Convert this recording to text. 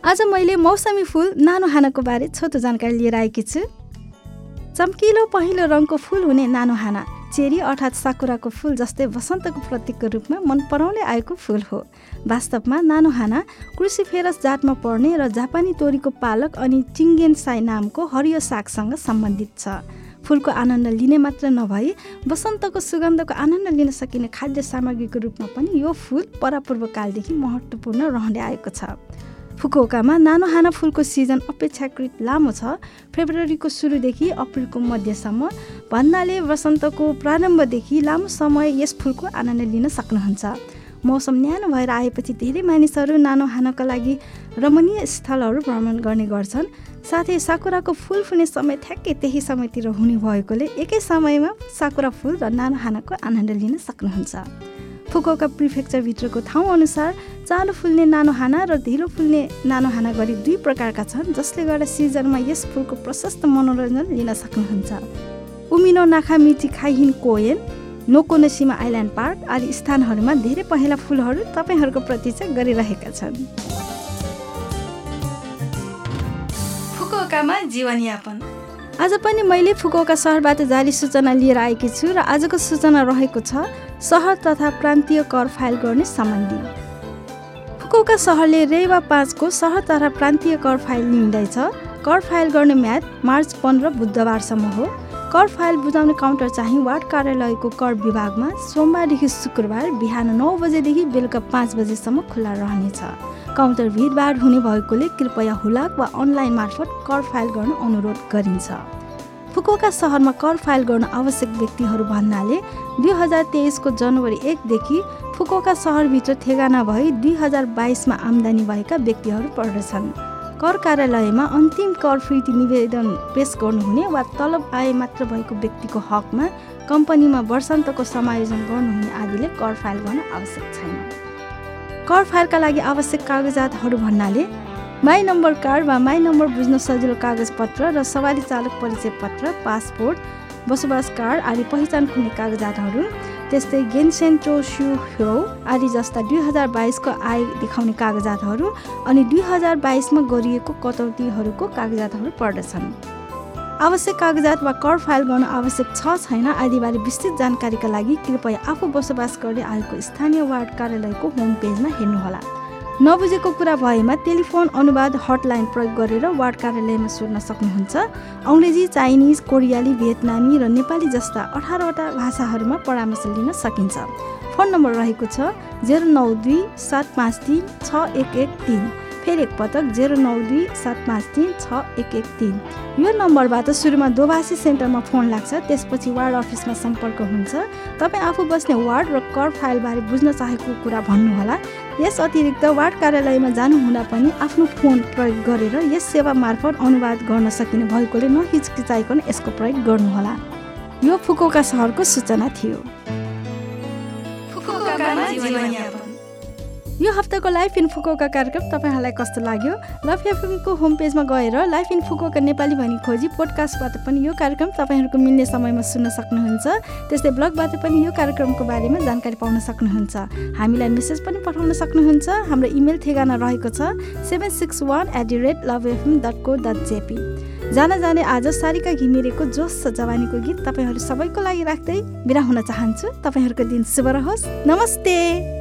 आज मैले मौसमी फुल नानो हानाको बारे छोटो जानकारी लिएर आएकी छु। चम्किलो पहिलो रङको फुल हुने नानो हाना चेरी अर्थात् साकुराको फुल जस्तै वसन्तको प्रतीकको रूपमा मन पराउँदै आएको फुल हो। वास्तवमा नानो हाना क्रुसिफेरस जातमा पर्ने र जापानी तोरीको पालक अनि चिङ्गेन साई नामको हरियो सागसँग सम्बन्धित छ। फुलको आनन्द लिने मात्र नभई वसन्तको सुगन्धको आनन्द लिन सकिने खाद्य सामग्रीको रूपमा पनि यो फुल परापूर्व कालदेखि महत्त्वपूर्ण रहँदै आएको छ। फुकुओकामा नानो हाना फुलको सिजन अपेक्षाकृत लामो छ। फेब्रुअरीको सुरुदेखि अप्रिलको मध्यसम्म भन्नाले वसन्तको प्रारम्भदेखि लामो समय यस फुलको आनन्द लिन सक्नुहुन्छ। मौसम न्यानो भएर आएपछि धेरै मानिसहरू नानो हानका लागि रमणीय स्थलहरू भ्रमण गर्ने गर्छन्। साथै साकुराको फुल फुल्ने समय ठ्याक्कै त्यही समयतिर हुने भएकोले एकै समयमा साकुरा फुल र नानो हानाको आनन्द लिन सक्नुहुन्छ। फुकुका प्रिफेक्चरभित्रको ठाउँ अनुसार चालो फुल्ने नानो हाना र ढिलो फुल्ने नानो हाना गरी दुई प्रकारका छन् जसले गर्दा सिजनमा यस फुलको प्रशस्त मनोरञ्जन लिन सक्नुहुन्छ। Umino Nakamichi Kaihin Koen Nokonoshima island park आदि स्थानहरूमा धेरै पहेँला फुलहरू तपाईँहरूको प्रतीक्षा गरिरहेका छन्। फुकुकामा जीवनयापन। आज पनि मैले फुकुका सहरबाट जारी सूचना लिएर आएकी छु र आजको सूचना रहेको छ सहर तथा प्रान्तीय कर फाइल गर्ने सम्बन्धी। फुकुका सहरले रेवा पाँचको सहर तथा प्रान्तीय कर फाइल लिँदैछ। कर फाइल गर्ने म्याद मार्च पन्ध्र बुधबारसम्म हो। कर फाइल बुझाउने काउन्टर चाहिँ वार्ड कार्यालयको कर विभागमा सोमबारदेखि शुक्रबार बिहान नौ बजेदेखि बेलुका पाँच बजेसम्म खुल्ला रहनेछ। काउन्टर भिडभाड हुने भएकोले कृपया हुलाक वा अनलाइन मार्फत कर फाइल गर्न अनुरोध गरिन्छ। फुकुका सहरमा कर फाइल गर्न आवश्यक व्यक्तिहरू भन्नाले दुई हजार तेइसको जनवरी एकदेखि फुकुका सहरभित्र ठेगाना भई दुई हजार बाइसमा आम्दानी भएका व्यक्तिहरू पर्दछन्। कर कार्यालयमा अन्तिम कर फिर्ती निवेदन पेस गर्नुहुने वा तलब आय मात्र भएको व्यक्तिको हकमा कम्पनीमा वर्षान्तको समायोजन गर्नुहुने आदिले कर फाइल गर्न आवश्यक छैन। कर फाइलका लागि आवश्यक कागजातहरू भन्नाले माई नम्बर कार्ड वा माई नम्बर बुझ्न सजिलो कागजपत्र र सवारी चालक परिचय पत्र पासपोर्ट बसोबास कार्ड आदि पहिचान खुल्ने कागजातहरू त्यस्तै गेन्सेन्टो सु ह्यो आदि जस्ता दुई हजार बाइसको आय देखाउने कागजातहरू अनि दुई हजार बाइसमा गरिएको कटौतीहरूको कागजातहरू पर्दछन्। आवश्यक कागजात वा कर फाइल गर्न आवश्यक छ छैन। आदिबारे विस्तृत जानकारीका लागि कृपया आफू बसोबास गर्दै आएको स्थानीय वार्ड कार्यालयको होम पेजमा हेर्नुहोला। नबुझेको कुरा भएमा टेलिफोन अनुवाद हटलाइन प्रयोग गरेर वार्ड कार्यालयमा सोध्न सक्नुहुन्छ। अङ्ग्रेजी चाइनिज कोरियाली भियतनामी र नेपाली जस्ता अठारवटा भाषाहरूमा परामर्श लिन सकिन्छ। फोन नम्बर रहेको छ जेरो नौ दुई सात पाँच तिन छ एक एक तिन। फेरि एकपटक जेरो नौ दुई सात पाँच तिन छ एक एक तिन। यो नम्बरबाट सुरुमा दोभाषी सेन्टरमा फोन लाग्छ त्यसपछि वार्ड अफिसमा सम्पर्क हुन्छ। तपाईँ आफू बस्ने वार्ड र कर फाइलबारे बुझ्न चाहेको कुरा भन्नुहोला। यस अतिरिक्त वार्ड कार्यालयमा जानुहुँदा पनि आफ्नो फोन प्रयोग गरेर यस सेवा मार्फत अनुवाद गर्न सकिने भएकोले नहिचकिचाइकन यसको प्रयोग गर्नुहोला। यो फुकोका सहरको सूचना थियो। यो हप्ताको लाइफ इन फुकोका कार्यक्रम तपाईँहरूलाई कस्तो लाग्यो? लभ एफएमको होम पेजमा गएर लाइफ इन फुकोका नेपाली भनी खोजी पोडकास्टबाट पनि यो कार्यक्रम तपाईँहरूको मिल्ने समयमा सुन्न सक्नुहुन्छ। त्यस्तै ब्लगबाट पनि यो कार्यक्रमको बारेमा जानकारी पाउन सक्नुहुन्छ। हामीलाई मेसेज पनि पठाउन सक्नुहुन्छ। हाम्रो इमेल ठेगाना रहेको छ seven six one eight the rate love FM dot co dot JP जान जाने आज सारिका घिमिरेको जोस जवानीको गीत तपाईँहरू सबैको लागि राख्दै बिरा हुन चाहन्छु। तपाईँहरूको दिन शुभ रहोस्। नमस्ते!